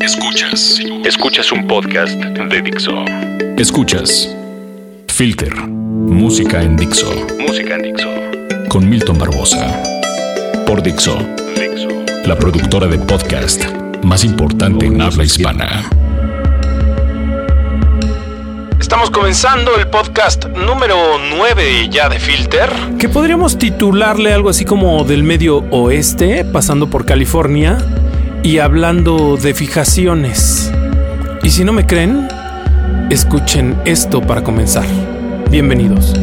Escuchas. Escuchas un podcast de Dixo. Escuchas. Filter. Música en Dixo. Música en Dixo. Con Milton Barbosa. Por Dixo. Dixo. La productora de podcast más importante en habla hispana. Estamos comenzando el podcast número 9 ya de Filter. Que podríamos titularle algo así como del medio oeste, pasando por California y hablando de fijaciones. Y si no me creen, escuchen esto para comenzar. Bienvenidos.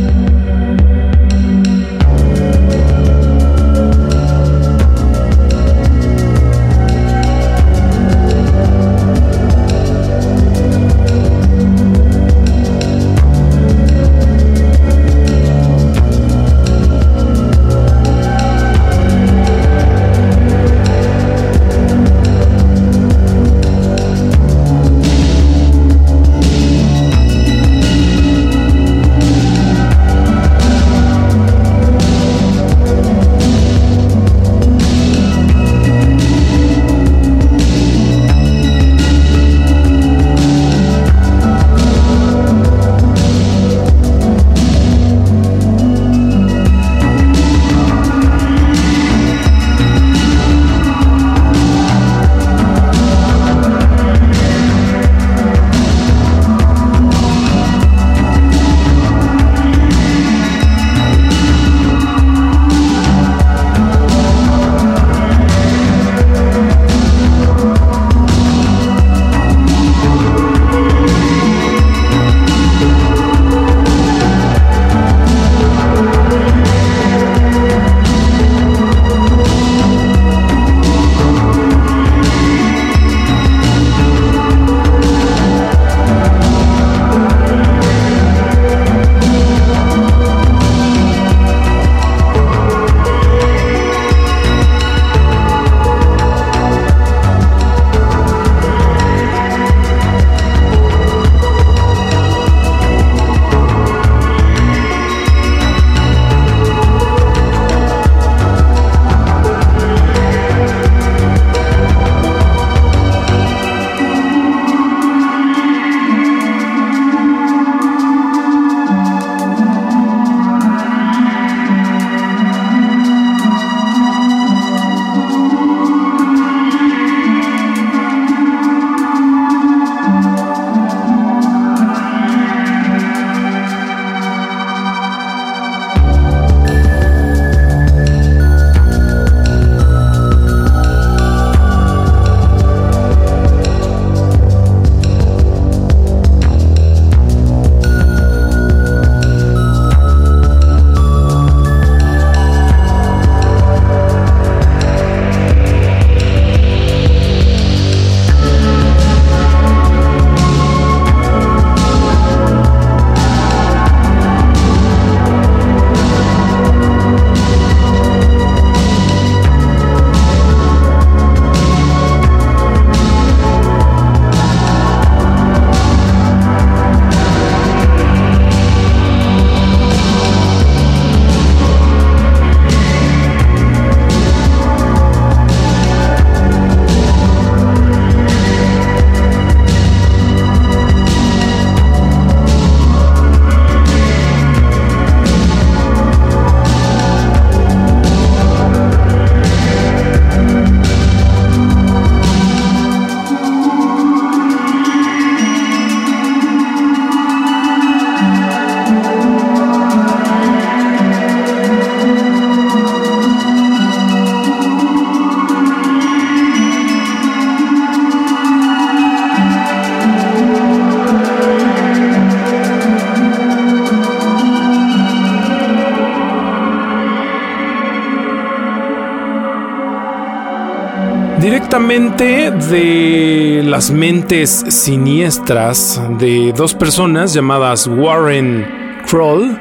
De las mentes siniestras de dos personas llamadas Warren Kroll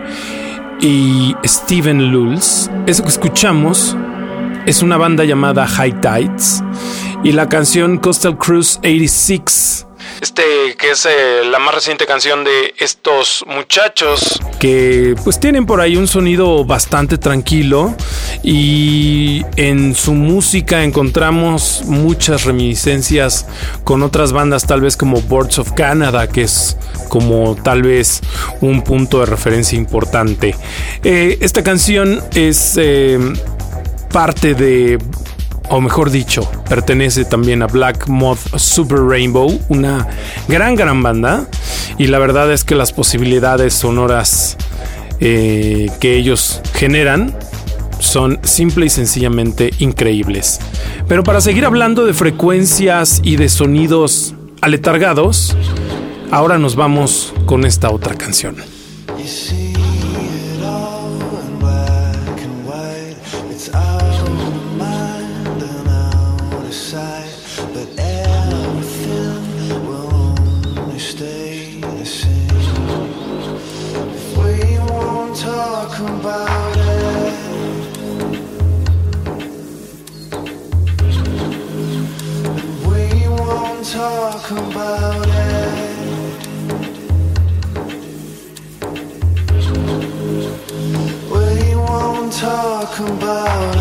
y Steven Lulz. Eso que escuchamos es una banda llamada High Tides y la canción Coastal Cruise 86 Este que es eh, la más reciente canción de estos muchachos. Que pues tienen por ahí un sonido bastante tranquilo y en su música encontramos muchas reminiscencias con otras bandas tal vez como Boards of Canada, que es como tal vez un punto de referencia importante. Eh, esta canción es eh, parte de o mejor dicho, pertenece también a Black Moth Super Rainbow, una gran, gran banda. Y la verdad es que las posibilidades sonoras eh, que ellos generan son simple y sencillamente increíbles. Pero para seguir hablando de frecuencias y de sonidos aletargados, ahora nos vamos con esta otra canción. talk about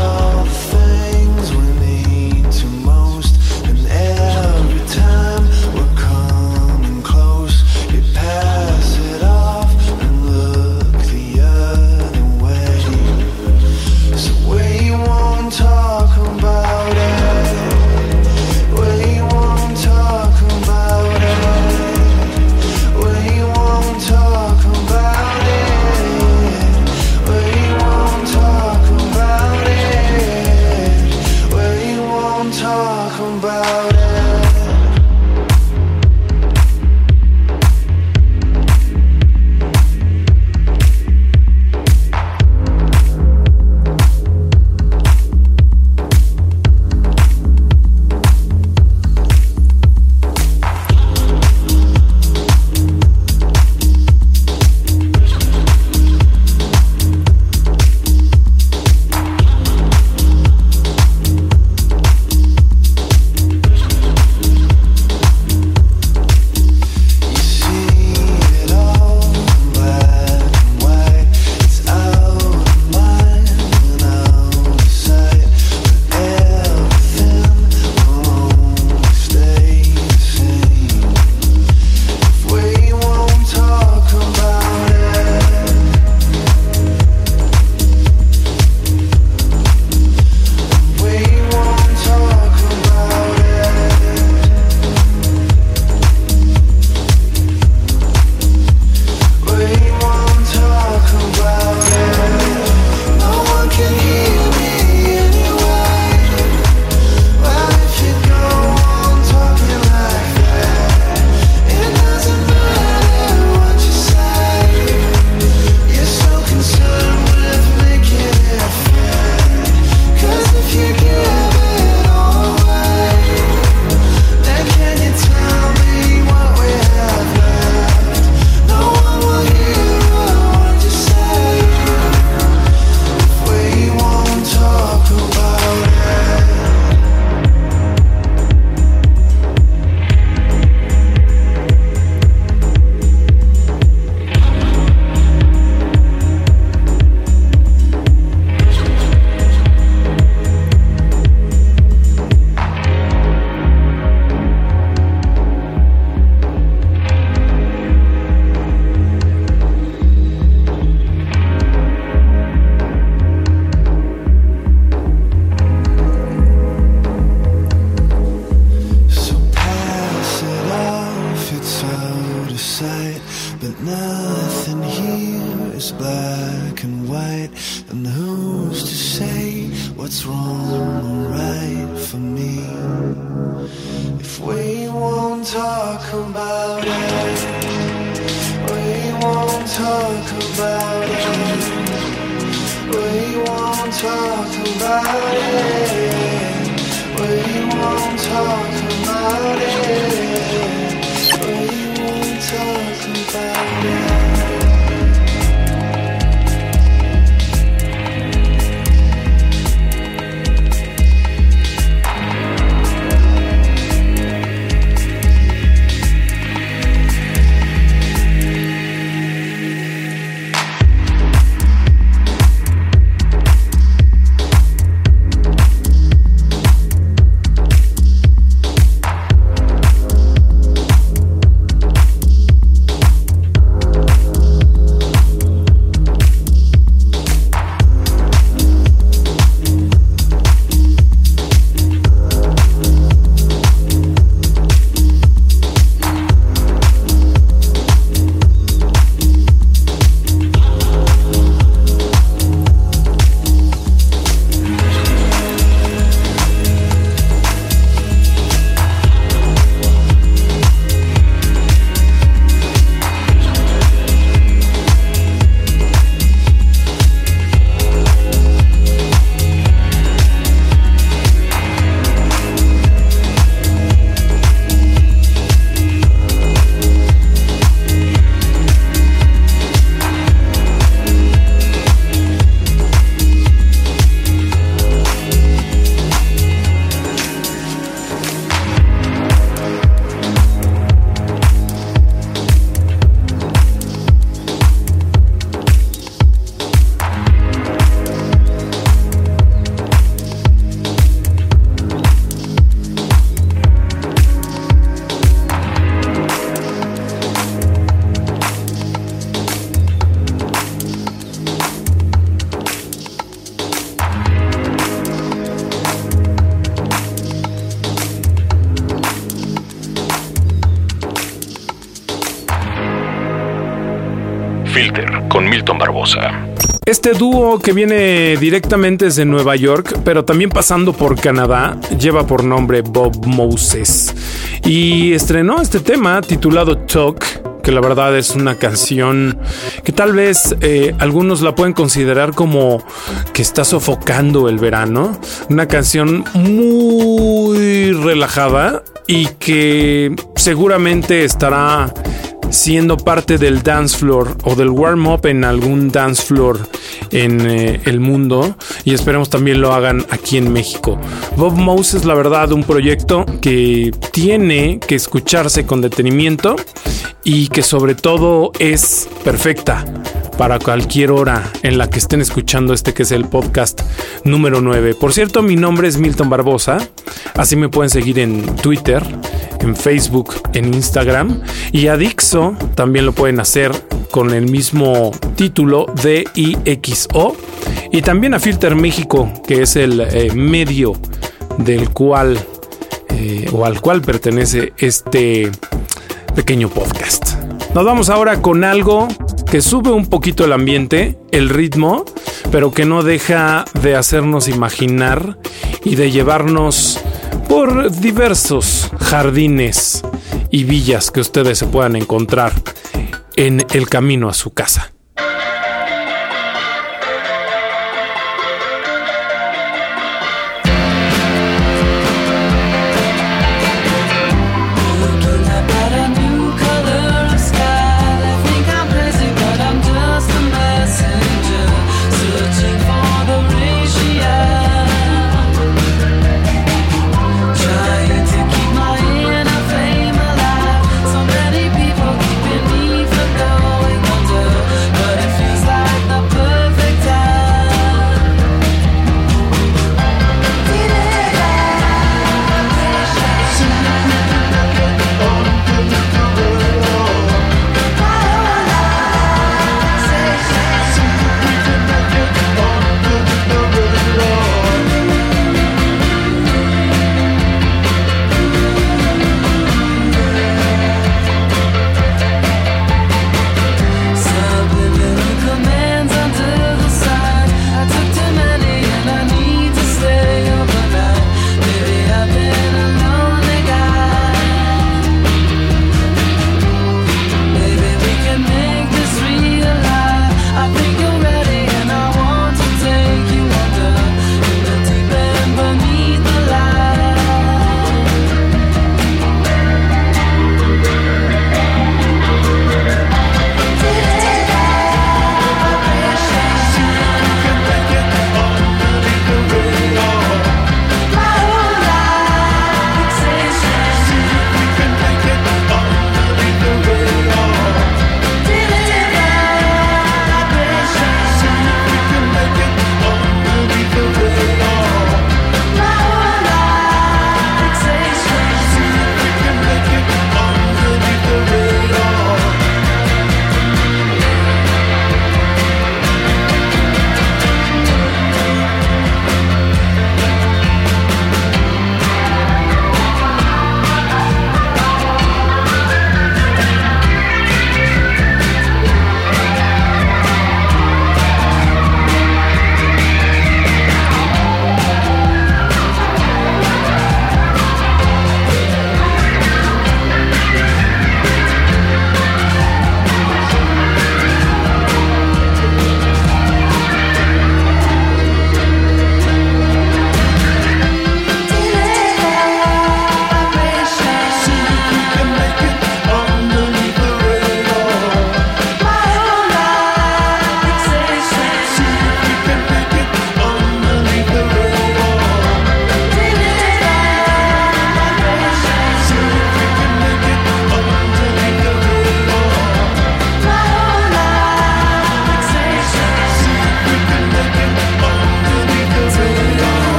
Barbosa. Este dúo que viene directamente desde Nueva York, pero también pasando por Canadá, lleva por nombre Bob Moses. Y estrenó este tema titulado Talk, que la verdad es una canción que tal vez eh, algunos la pueden considerar como que está sofocando el verano. Una canción muy relajada y que seguramente estará siendo parte del dance floor o del warm up en algún dance floor en eh, el mundo y esperemos también lo hagan aquí en México. Bob Mouse es la verdad un proyecto que tiene que escucharse con detenimiento y que sobre todo es perfecta para cualquier hora en la que estén escuchando este que es el podcast número 9. Por cierto, mi nombre es Milton Barbosa, así me pueden seguir en Twitter, en Facebook, en Instagram y a Dixo también lo pueden hacer con el mismo título D-I-X-O y también a Filter México, que es el eh, medio del cual eh, o al cual pertenece este pequeño podcast. Nos vamos ahora con algo que sube un poquito el ambiente, el ritmo, pero que no deja de hacernos imaginar y de llevarnos por diversos jardines y villas que ustedes se puedan encontrar en el camino a su casa.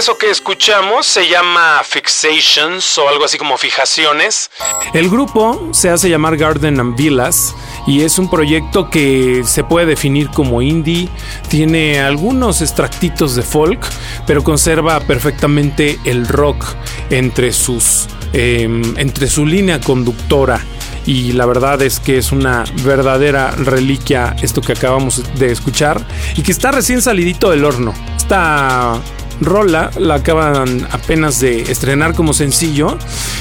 Eso que escuchamos se llama Fixations o algo así como fijaciones. El grupo se hace llamar Garden and Villas y es un proyecto que se puede definir como indie, tiene algunos extractitos de folk, pero conserva perfectamente el rock entre sus em, entre su línea conductora y la verdad es que es una verdadera reliquia esto que acabamos de escuchar y que está recién salidito del horno. Está rola la acaban apenas de estrenar como sencillo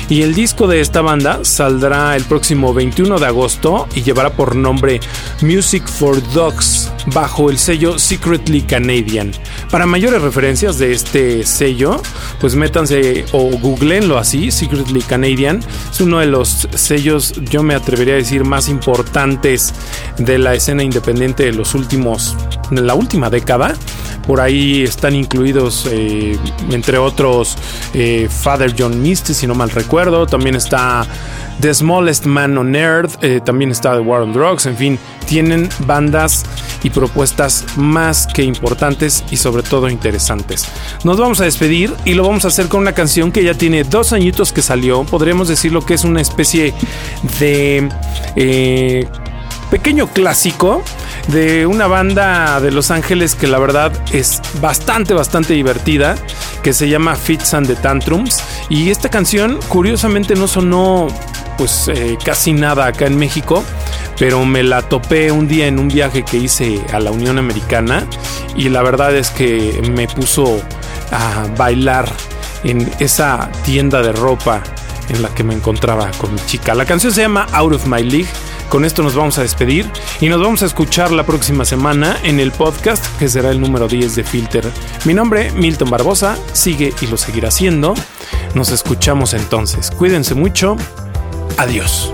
y el disco de esta banda saldrá el próximo 21 de agosto y llevará por nombre Music for Dogs bajo el sello Secretly Canadian. Para mayores referencias de este sello, pues métanse o googleenlo así, Secretly Canadian. Es uno de los sellos, yo me atrevería a decir, más importantes de la escena independiente de los últimos, de la última década. Por ahí están incluidos, eh, entre otros, eh, Father John Misty, si no mal recuerdo. También está The Smallest Man on Earth. Eh, también está The War on Drugs. En fin, tienen bandas y propuestas más que importantes y sobre todo interesantes. Nos vamos a despedir y lo vamos a hacer con una canción que ya tiene dos añitos que salió. Podríamos decirlo que es una especie de pequeño clásico de una banda de Los Ángeles que la verdad es bastante, bastante divertida, que se llama Fits and the Tantrums. Y esta canción, curiosamente, no sonó pues eh, casi nada acá en México, pero me la topé un día en un viaje que hice a la Unión Americana y la verdad es que me puso a bailar en esa tienda de ropa en la que me encontraba con mi chica. La canción se llama Out of My League con esto nos vamos a despedir y nos vamos a escuchar la próxima semana en el podcast que será el número 10 de Filter. Mi nombre, Milton Barbosa, sigue y lo seguirá haciendo. Nos escuchamos entonces. Cuídense mucho. Adiós.